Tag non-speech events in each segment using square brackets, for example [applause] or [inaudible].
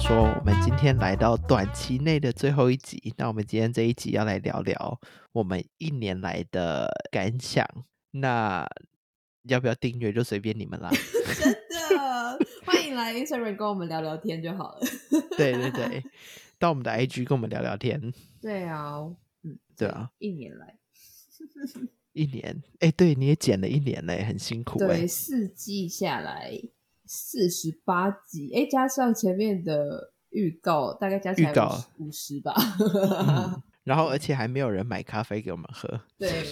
说，我们今天来到短期内的最后一集。那我们今天这一集要来聊聊我们一年来的感想。那要不要订阅就随便你们啦。[laughs] 真的，欢迎来 Instagram 跟我们聊聊天就好了。对对对，到我们的 IG 跟我们聊聊天。对啊，嗯，对啊，一年来，一年，哎，对，你也剪了一年嘞，很辛苦哎对，。四季下来四十八集，哎，加上前面的预告，大概加起来五十吧。嗯，[laughs] 然后而且还没有人买咖啡给我们喝，对，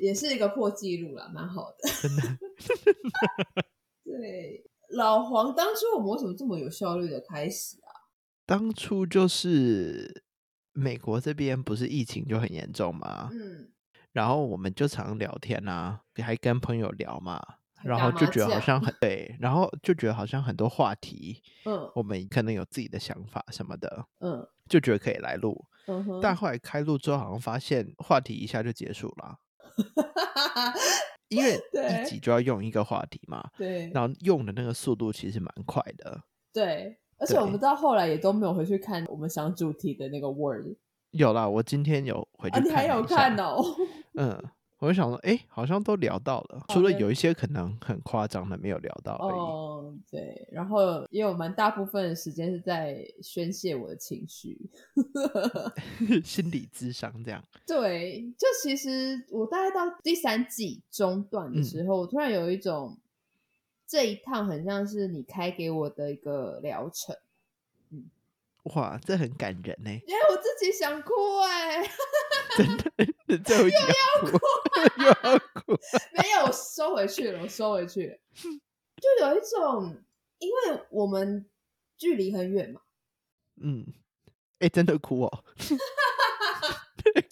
也是一个破纪录了，蛮好的。真的。[laughs] [laughs] 对，老黄当初我们为什么这么有效率的开始啊？当初就是美国这边不是疫情就很严重嘛，嗯，然后我们就常聊天啊，还跟朋友聊嘛，然后就觉得好像很对，然后就觉得好像很多话题，[laughs] 嗯我们可能有自己的想法什么的，嗯就觉得可以来录。嗯哼，但后来开录之后，好像发现话题一下就结束了，[laughs] 因为一集就要用一个话题嘛，对然后用的那个速度其实蛮快的。对，而且我们到后来也都没有回去看我们想主题的那个 Word 有啦，我今天有回去啊，你还有看？哦？[laughs] 嗯，我就想说，哎、好像都聊到了，除了有一些可能很夸张的没有聊到而已。哦，对，然后也有蛮大部分的时间是在宣泄我的情绪。[laughs] [laughs] 心理智商这样。对，就其实我大概到第三季中段的嗯时候，我突然有一种这一趟很像是你开给我的一个疗程，哇，这很感人呢，[laughs] 因为我自己想哭哎、真的，[laughs] 最后一集要哭，[laughs] 又要哭。[laughs] 没有，我收回去了，我收回去了。就有一种，因为我们距离很远嘛，嗯，哎、真的哭哦，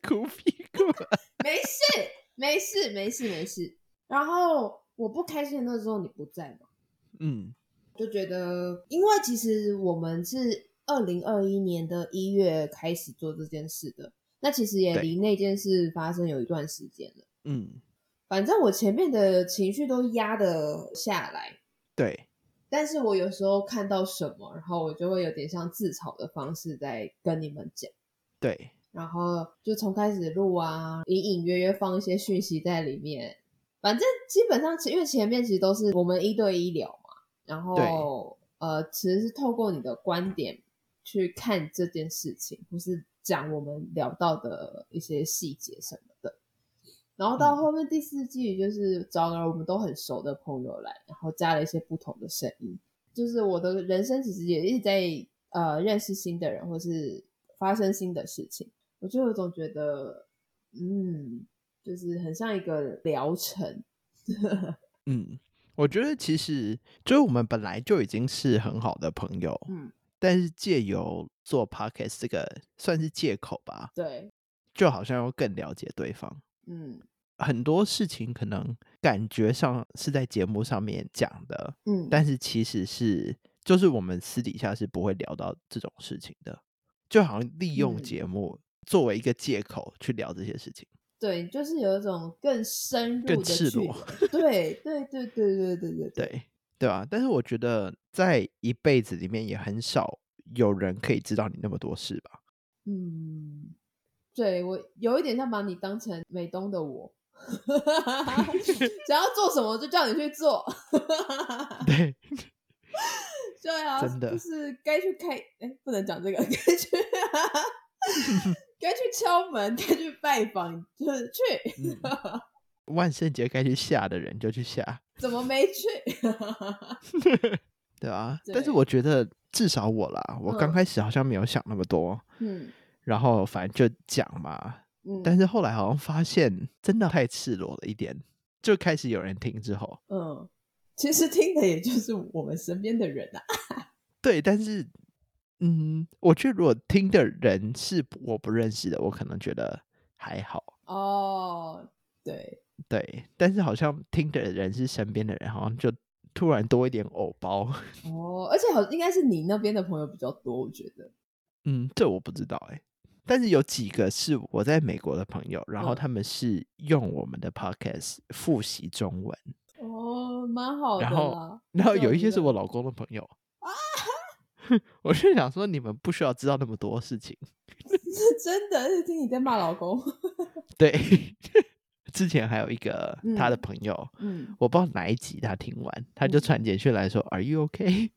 哭屁股啊。没事，没事，没事，没事。然后我不开心的那时候你不在嘛，嗯，就觉得，因为其实我们是二零二一年的一月开始做这件事的，那其实也离那件事发生有一段时间了。嗯，反正我前面的情绪都压得下来，对，但是我有时候看到什么，然后我就会有点像自嘲的方式在跟你们讲，对，然后就从开始录啊，隐隐约约放一些讯息在里面。反正基本上，因为前面其实都是我们一对一聊嘛，然后呃，其实是透过你的观点去看这件事情，或是讲我们聊到的一些细节什么的。然后到嗯后面第四季，就是找了我们都很熟的朋友来，然后加了一些不同的声音。就是我的人生其实也一直在呃认识新的人，或是发生新的事情。我就有种觉得，嗯，就是很像一个疗程。[laughs] 嗯，我觉得其实就是我们本来就已经是很好的朋友，嗯，但是借由做 podcast 这个算是借口吧，对，就好像要更了解对方。嗯很多事情可能感觉上是在节目上面讲的，嗯，但是其实是就是我们私底下是不会聊到这种事情的，就好像利用嗯节目作为一个借口去聊这些事情。对，就是有一种更深入更赤裸离。对对对对对对对对 [laughs] 对啊，但是我觉得在一辈子里面也很少有人可以知道你那么多事吧。嗯，对我有一点像把你当成美东的我，[laughs] 想要做什么就叫你去做。[laughs] 对，对啊，真的就是该去开，哎，不能讲这个，该去 [laughs] 该去敲门，该去拜访，就是去，嗯万圣节该去吓的人就去吓，怎么没去？对啊。但是我觉得至少我啦，我刚嗯开始好像没有想那么多，嗯然后反正就讲嘛。嗯，但是后来好像发现真的太赤裸了一点，就开始有人听之后，嗯，其实听的也就是我们身边的人啊。[laughs] 对，但是嗯，我觉得如果听的人是我不认识的，我可能觉得还好。哦，对，对，但是好像听的人是身边的人，好像就突然多一点偶包。哦，而且好应该是你那边的朋友比较多，我觉得。嗯，这我不知道哎、但是有几个是我在美国的朋友，然后嗯他们是用我们的 podcast 复习中文，哦，蛮好的然后。然后有一些是我老公的朋友。啊 [laughs] 我是想说，你们不需要知道那么多事情。[laughs] 是真的，是听你在骂老公。[laughs] 对，之前还有一个他的朋友，嗯，我不知道哪一集他听完，他就传简讯来说：“Are you OK？”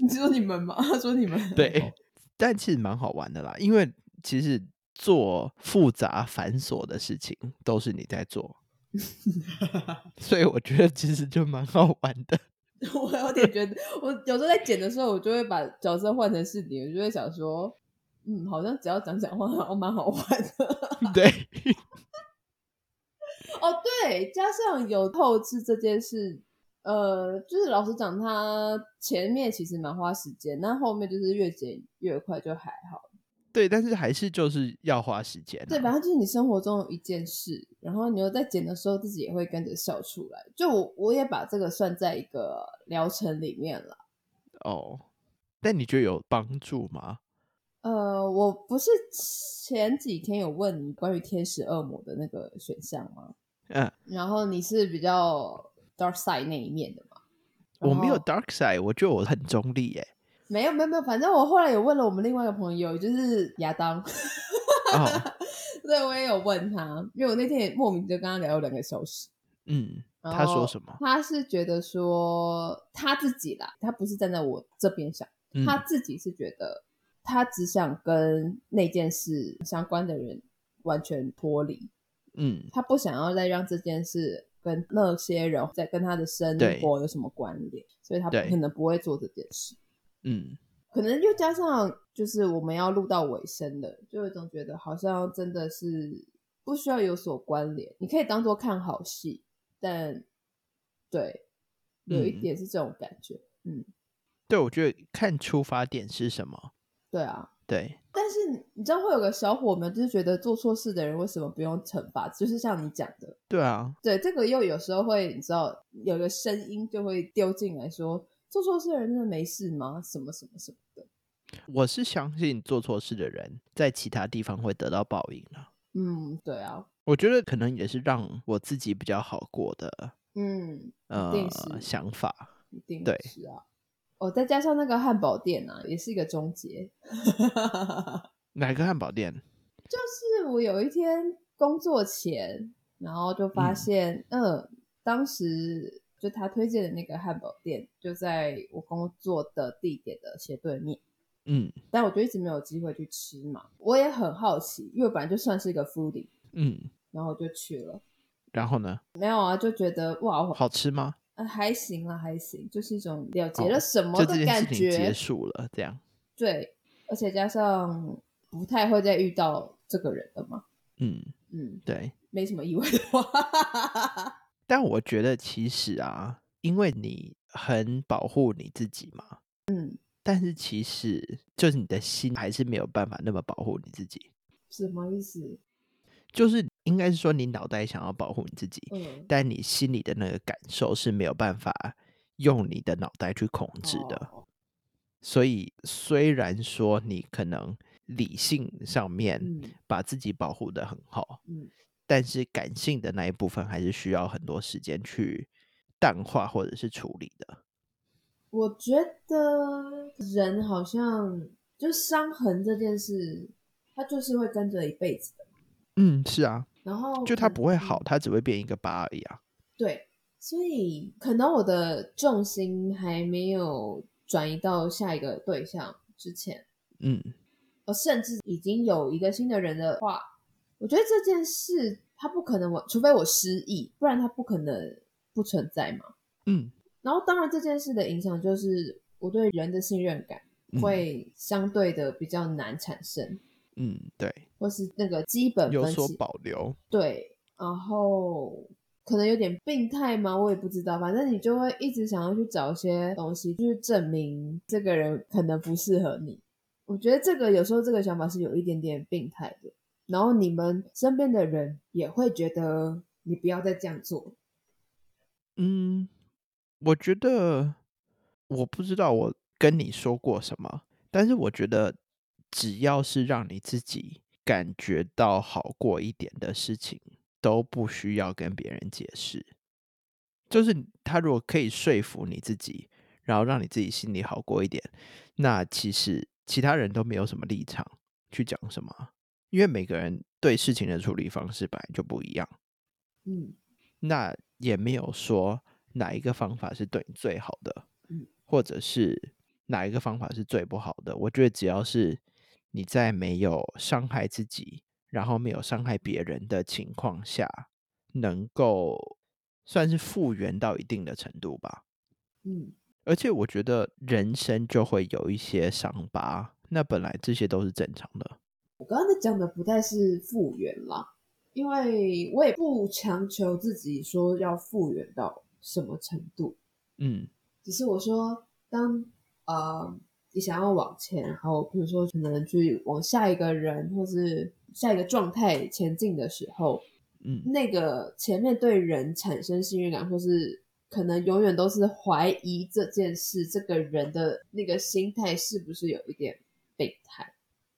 你说你们吗？他 [laughs] 说你们。对，但其实蛮好玩的啦，因为其实做复杂繁琐的事情都是你在做，[laughs] 所以我觉得其实就蛮好玩的。[laughs] 我有点觉得，我有时候在剪的时候，我就会把角色换成是你，我就会想说，嗯，好像只要讲讲话，好像蛮好玩的。对。哦，对，加上有透支这件事，呃，就是老实讲，他前面其实蛮花时间，那后面就是越减越快，就还好。对，但是还是就是要花时间。对，反正就是你生活中一件事，然后你又在剪的时候，自己也会跟着笑出来。就我，我也把这个算在一个疗程里面了。哦，但你觉得有帮助吗？呃，我不是前几天有问你关于天使恶魔的那个选项吗？嗯，然后你是比较 dark side 那一面的嘛？我没有 dark side，我觉得我很中立耶。没有没有没有，反正我后来有问了我们另外一个朋友，就是亚当，对，[laughs] 我也有问他，因为我那天也莫名就跟他聊了两个小时。嗯，他说什么？他是觉得说他自己啦，他不是站在我这边想，他自己是觉得他只想跟那件事相关的人完全脱离。嗯，他不想要再让这件事跟那些人在跟他的生活有什么关联，所以他可能不会做这件事。嗯，可能又加上就是我们要录到尾声了，就有种觉得好像真的是不需要有所关联，你可以当做看好戏，但对，有一点是这种感觉。嗯，对，我觉得看出发点是什么。对啊，对。但是你知道会有个小伙们，就是觉得做错事的人为什么不用惩罚？就是像你讲的，对啊，对，这个又有时候会，你知道有个声音就会丢进来说。做错事的人真的没事吗？什么什么什么的？我是相信做错事的人在其他地方会得到报应啊。嗯，对啊。我觉得可能也是让我自己比较好过的。嗯，呃，想法一定对是啊。哦，再加上那个汉堡店啊，也是一个终结。[laughs] 哪个汉堡店？就是我有一天工作前，然后就发现，嗯，当时。就他推荐的那个汉堡店，就在我工作的地点的斜对面。嗯，但我就一直没有机会去吃嘛。我也很好奇，因为本来就算是一个 foodie。嗯，然后就去了。然后呢？没有啊，就觉得哇，好吃吗？呃，还行了，还行，就是一种了结了什么的感觉。结束了，这样。对，而且加上不太会再遇到这个人了嘛。嗯嗯，对，没什么意外的话。[laughs] 但我觉得其实啊，因为你很保护你自己嘛，嗯，但是其实就是你的心还是没有办法那么保护你自己。什么意思？就是应该是说你脑袋想要保护你自己，嗯，但你心里的那个感受是没有办法用你的脑袋去控制的。所以虽然说你可能理性上面把自己保护的很好，嗯。但是感性的那一部分还是需要很多时间去淡化或者是处理的。我觉得人好像就伤痕这件事，它就是会跟着一辈子的。嗯，是啊。然后就它不会好，它只会变一个疤而已啊。对，所以可能我的重心还没有转移到下一个对象之前，嗯，我甚至已经有一个新的人的话。我觉得这件事，它不可能我，除非我失忆，不然它不可能不存在嘛。嗯，然后当然这件事的影响，就是我对人的信任感会相对的比较难产生。嗯，对，或是那个基本有所保留。对，然后可能有点病态吗？我也不知道。反正你就会一直想要去找一些东西，就是证明这个人可能不适合你。我觉得这个有时候这个想法是有一点点病态的。然后你们身边的人也会觉得你不要再这样做。嗯，我觉得我不知道我跟你说过什么，但是我觉得只要是让你自己感觉到好过一点的事情，都不需要跟别人解释。就是他如果可以说服你自己，然后让你自己心里好过一点，那其实其他人都没有什么立场去讲什么，因为每个人对事情的处理方式本来就不一样。嗯，那也没有说哪一个方法是对你最好的，嗯，或者是哪一个方法是最不好的。我觉得只要是你在没有伤害自己，然后没有伤害别人的情况下，能够算是复原到一定的程度吧。嗯，而且我觉得人生就会有一些伤疤，那本来这些都是正常的。我刚刚在讲的不再是复原啦，因为我也不强求自己说要复原到什么程度，嗯，只是我说当呃你想要往前，然后比如说可能去往下一个人或是下一个状态前进的时候，嗯，那个前面对人产生信任感，或是可能永远都是怀疑这件事，这个人的那个心态是不是有一点备胎？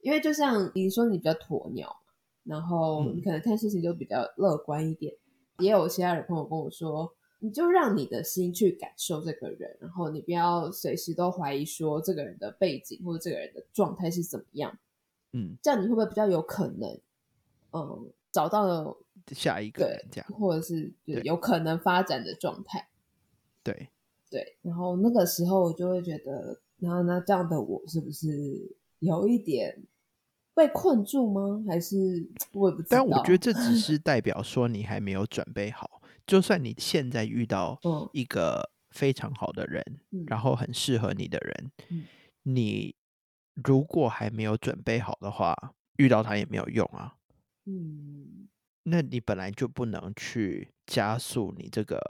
因为就像你说，你比较鸵鸟，然后你可能看事情就比较乐观一点。也有其他的朋友跟我说，你就让你的心去感受这个人，然后你不要随时都怀疑说这个人的背景或者这个人的状态是怎么样。嗯，这样你会不会比较有可能，嗯，找到了下一个人这样，或者是有可能发展的状态？对对，然后那个时候我就会觉得，然后那这样的我是不是有一点被困住吗？还是 [tsk] 我也不知道。但我觉得这只是代表说你还没有准备好。就算你现在遇到一个非常好的人，嗯、然后很适合你的人，嗯、你如果还没有准备好的话，遇到他也没有用啊。嗯，那你本来就不能去加速你这个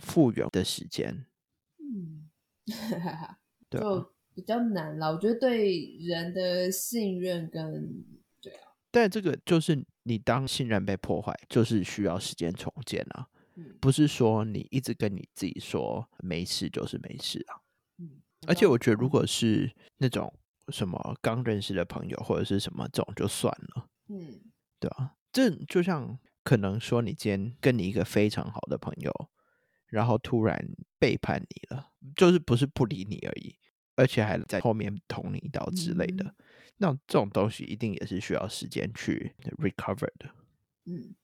复原的时间。嗯，[laughs] 对、啊，就比较难了。我觉得对人的信任跟对啊，但这个就是你当信任被破坏，就是需要时间重建啊。嗯、不是说你一直跟你自己说没事就是没事啊。嗯，而且我觉得如果是那种什么刚认识的朋友或者是什么这种就算了。嗯，对啊，这就像可能说你今天跟你一个非常好的朋友，然后突然背叛你了，就是不是不理你而已，而且还在后面捅你一刀之类的。嗯、那这种东西一定也是需要时间去 recover 的。嗯，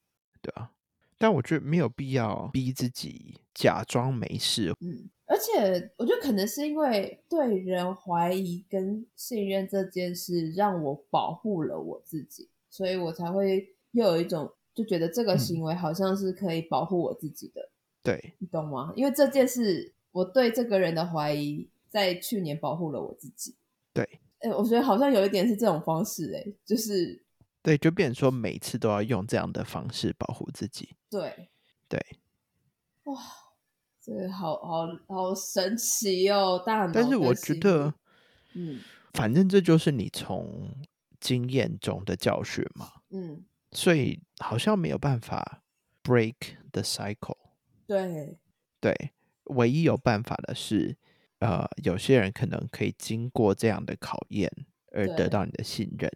对啊。但我觉得没有必要逼自己假装没事。嗯，而且我觉得可能是因为对人怀疑跟信任这件事，让我保护了我自己，所以我才会又有一种就觉得这个行为好像是可以保护我自己的。嗯、对，你懂吗？因为这件事，我对这个人的怀疑，在去年保护了我自己。对，哎，我觉得好像有一点是这种方式、欸，哎，就是。对，就变成说每次都要用这样的方式保护自己。对，对，哇，这个好好好神奇哦，大脑。但是我觉得，嗯，反正这就是你从经验中的教训嘛。嗯，所以好像没有办法 break the cycle。对，对，唯一有办法的是，呃，有些人可能可以经过这样的考验而得到你的信任。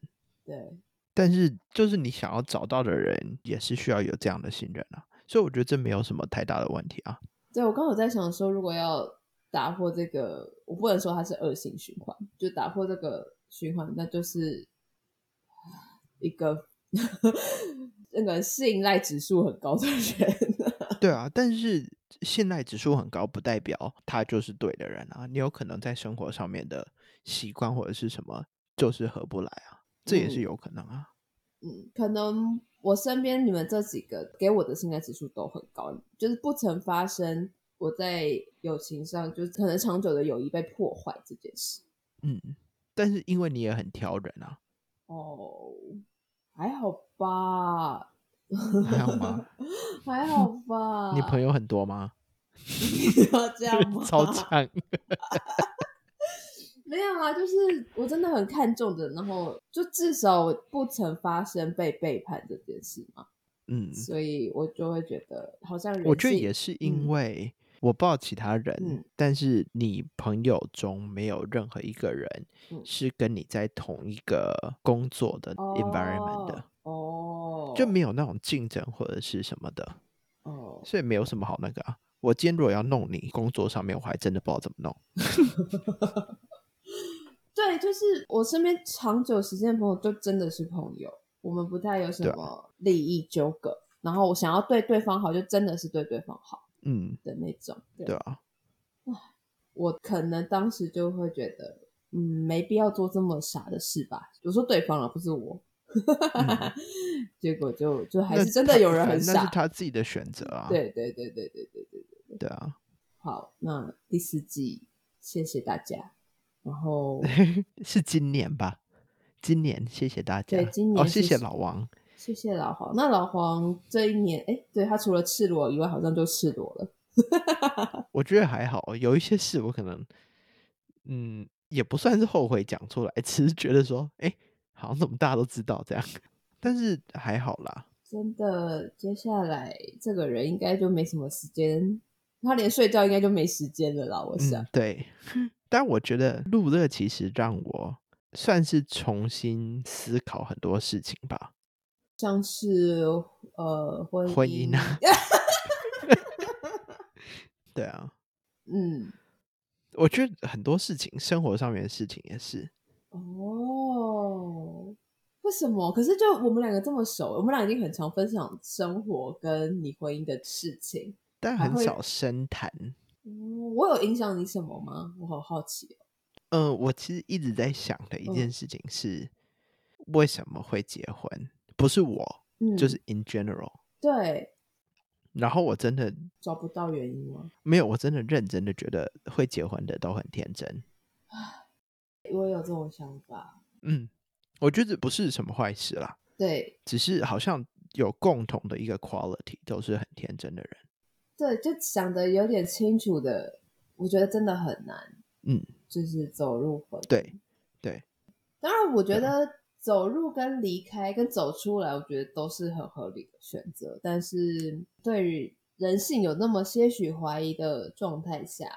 对。但是，就是你想要找到的人，也是需要有这样的信任啊，所以我觉得这没有什么太大的问题啊。对，我刚好在想说，如果要打破这个，我不能说它是恶性循环，就打破这个循环，那就是一个 [laughs] 那个信赖指数很高的人。[laughs] 对啊，但是信赖指数很高，不代表他就是对的人啊。你有可能在生活上面的习惯或者是什么，就是合不来啊。这也是有可能啊，嗯，可能我身边你们这几个给我的信赖指数都很高，就是不曾发生我在友情上就是可能长久的友谊被破坏这件事。嗯，但是因为你也很挑人啊。哦，还好吧？[laughs] 还好吗？还好吧？你朋友很多吗？[laughs] 要这样吗？[laughs] 超强。没有啊，就是我真的很看重的，然后就至少不曾发生被背叛这件事嘛。嗯，所以我就会觉得好像我觉得也是因为、嗯、我不知道其他人、嗯，但是你朋友中没有任何一个人是跟你在同一个工作的 environment 的。哦，就没有那种竞争或者是什么的。哦，所以没有什么好那个啊。我今天如果要弄你工作上面，我还真的不知道怎么弄。[laughs] 对，就是我身边长久时间的朋友，就真的是朋友，我们不太有什么利益纠葛。然后我想要对对方好，就真的是对对方好，嗯的那种。对啊，我可能当时就会觉得，嗯，没必要做这么傻的事吧。我说对方了，不是我。[laughs] 结果就就还是真的有人很傻，那是他自己的选择啊。对对对对对对对对对啊。好，那第四季谢谢大家。然后 [laughs] 是今年吧？今年谢谢大家。对，今年哦，谢谢老王，谢谢老黄。那老黄这一年，哎，对他除了赤裸以外，好像就赤裸了。[laughs] 我觉得还好，有一些事我可能，嗯，也不算是后悔讲出来，只是觉得说，哎，好像怎么大家都知道这样，[laughs] 但是还好啦。真的，接下来这个人应该就没什么时间，他连睡觉应该就没时间了啦。我想，对。但我觉得录这其实让我算是重新思考很多事情吧，像是呃婚婚姻啊，[laughs] 对啊，[laughs] 嗯，我觉得很多事情，生活上面的事情也是。哦，为什么？可是就我们两个这么熟，我们俩已经很常分享生活跟你婚姻的事情，但很少深谈。我有影响你什么吗？我好好奇哦。嗯，我其实一直在想的一件事情是，为什么会结婚？不是我，就是 in general。对。然后我真的找不到原因吗？没有，我真的认真的觉得会结婚的都很天真。我有这种想法。嗯，我觉得不是什么坏事啦。对，只是好像有共同的一个 quality，都是很天真的人。对，就想的有点清楚的，我觉得真的很难。嗯，就是走入婚姻。对对，当然，我觉得走入跟离开跟走出来，我觉得都是很合理的选择。但是对于人性有那么些许怀疑的状态下，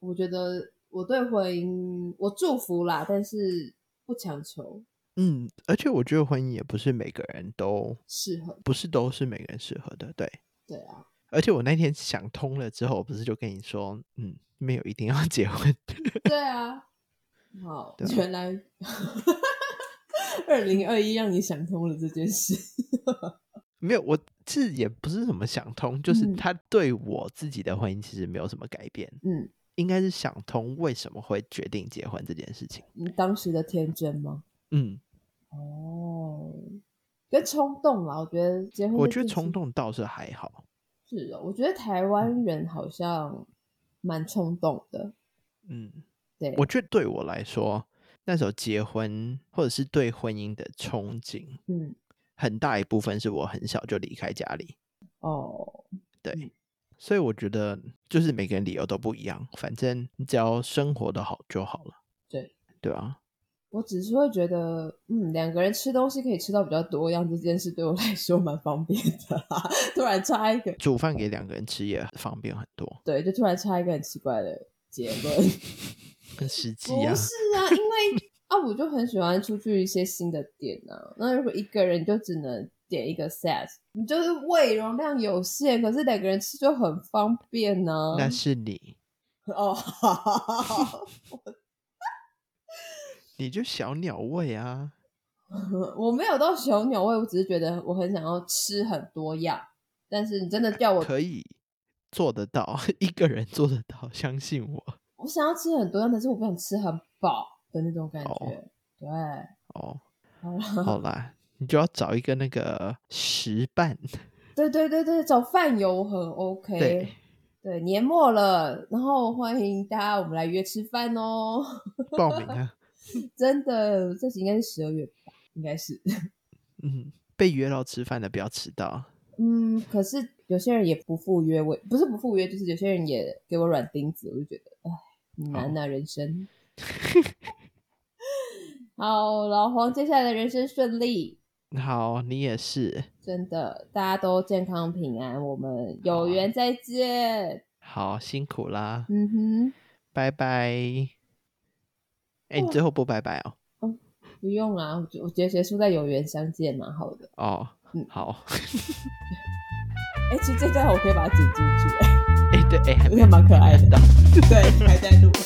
我觉得我对婚姻我祝福啦，但是不强求。嗯，而且我觉得婚姻也不是每个人都适合，不是都是每个人适合的。对对啊。而且我那天想通了之后，我不是就跟你说，嗯，没有一定要 [laughs] 结婚。对啊，好，原来二零二一让你想通了这件事。[laughs] 没有，我是也不是什么想通，就是他对我自己的婚姻其实没有什么改变。嗯，应该是想通为什么会决定结婚这件事情。你当时的天真吗？嗯，哦，跟冲动啊，我觉得结婚，我觉得冲动倒是还好。是哦，我觉得台湾人好像蛮冲动的。嗯，对，我觉得对我来说，那时候结婚或者是对婚姻的憧憬，嗯，很大一部分是我很小就离开家里。哦，对，所以我觉得就是每个人理由都不一样，反正你只要生活的好就好了。对，对啊。我只是会觉得，嗯，两个人吃东西可以吃到比较多样，这件事对我来说蛮方便的啦。突然插一个，煮饭给两个人吃也方便很多。对，就突然插一个很奇怪的结论，[laughs] 很实际啊。不是啊，因为啊，我就很喜欢出去一些新的店啊。那如果一个人就只能点一个 set，你就是胃容量有限，可是两个人吃就很方便呢。那是你哦。[laughs] 你就小鸟胃啊！[laughs] 我没有到小鸟胃，我只是觉得我很想要吃很多样。但是你真的叫我可以做得到，[laughs] 一个人做得到，相信我。我想要吃很多样，但是我不想吃很饱的那种感觉。对，哦，好啦，你就要找一个那个食伴。[laughs] 对对对对，找饭友很 OK。对对，年末了，然后欢迎大家，我们来约吃饭哦。报名啊！[laughs] 真的，这集应该是十二月吧？应该是。[laughs] 嗯，被约到吃饭的不要迟到。嗯，可是有些人也不赴约，我不是不赴约，就是有些人也给我软钉子，我就觉得，唉，难啊，人生。[laughs] 好，老黄，接下来的人生顺利。好，你也是。真的，大家都健康平安，我们有缘再见。好，辛苦啦。嗯哼，拜拜。哎，你最后不拜拜哦？哦，不用啊，我我觉得结束在有缘相见蛮好的。哦，嗯，好。[laughs] 哎，其实这段我可以把它剪进去。哎，对。对，哎，还蛮可爱的。[laughs] 对，还在录。[laughs]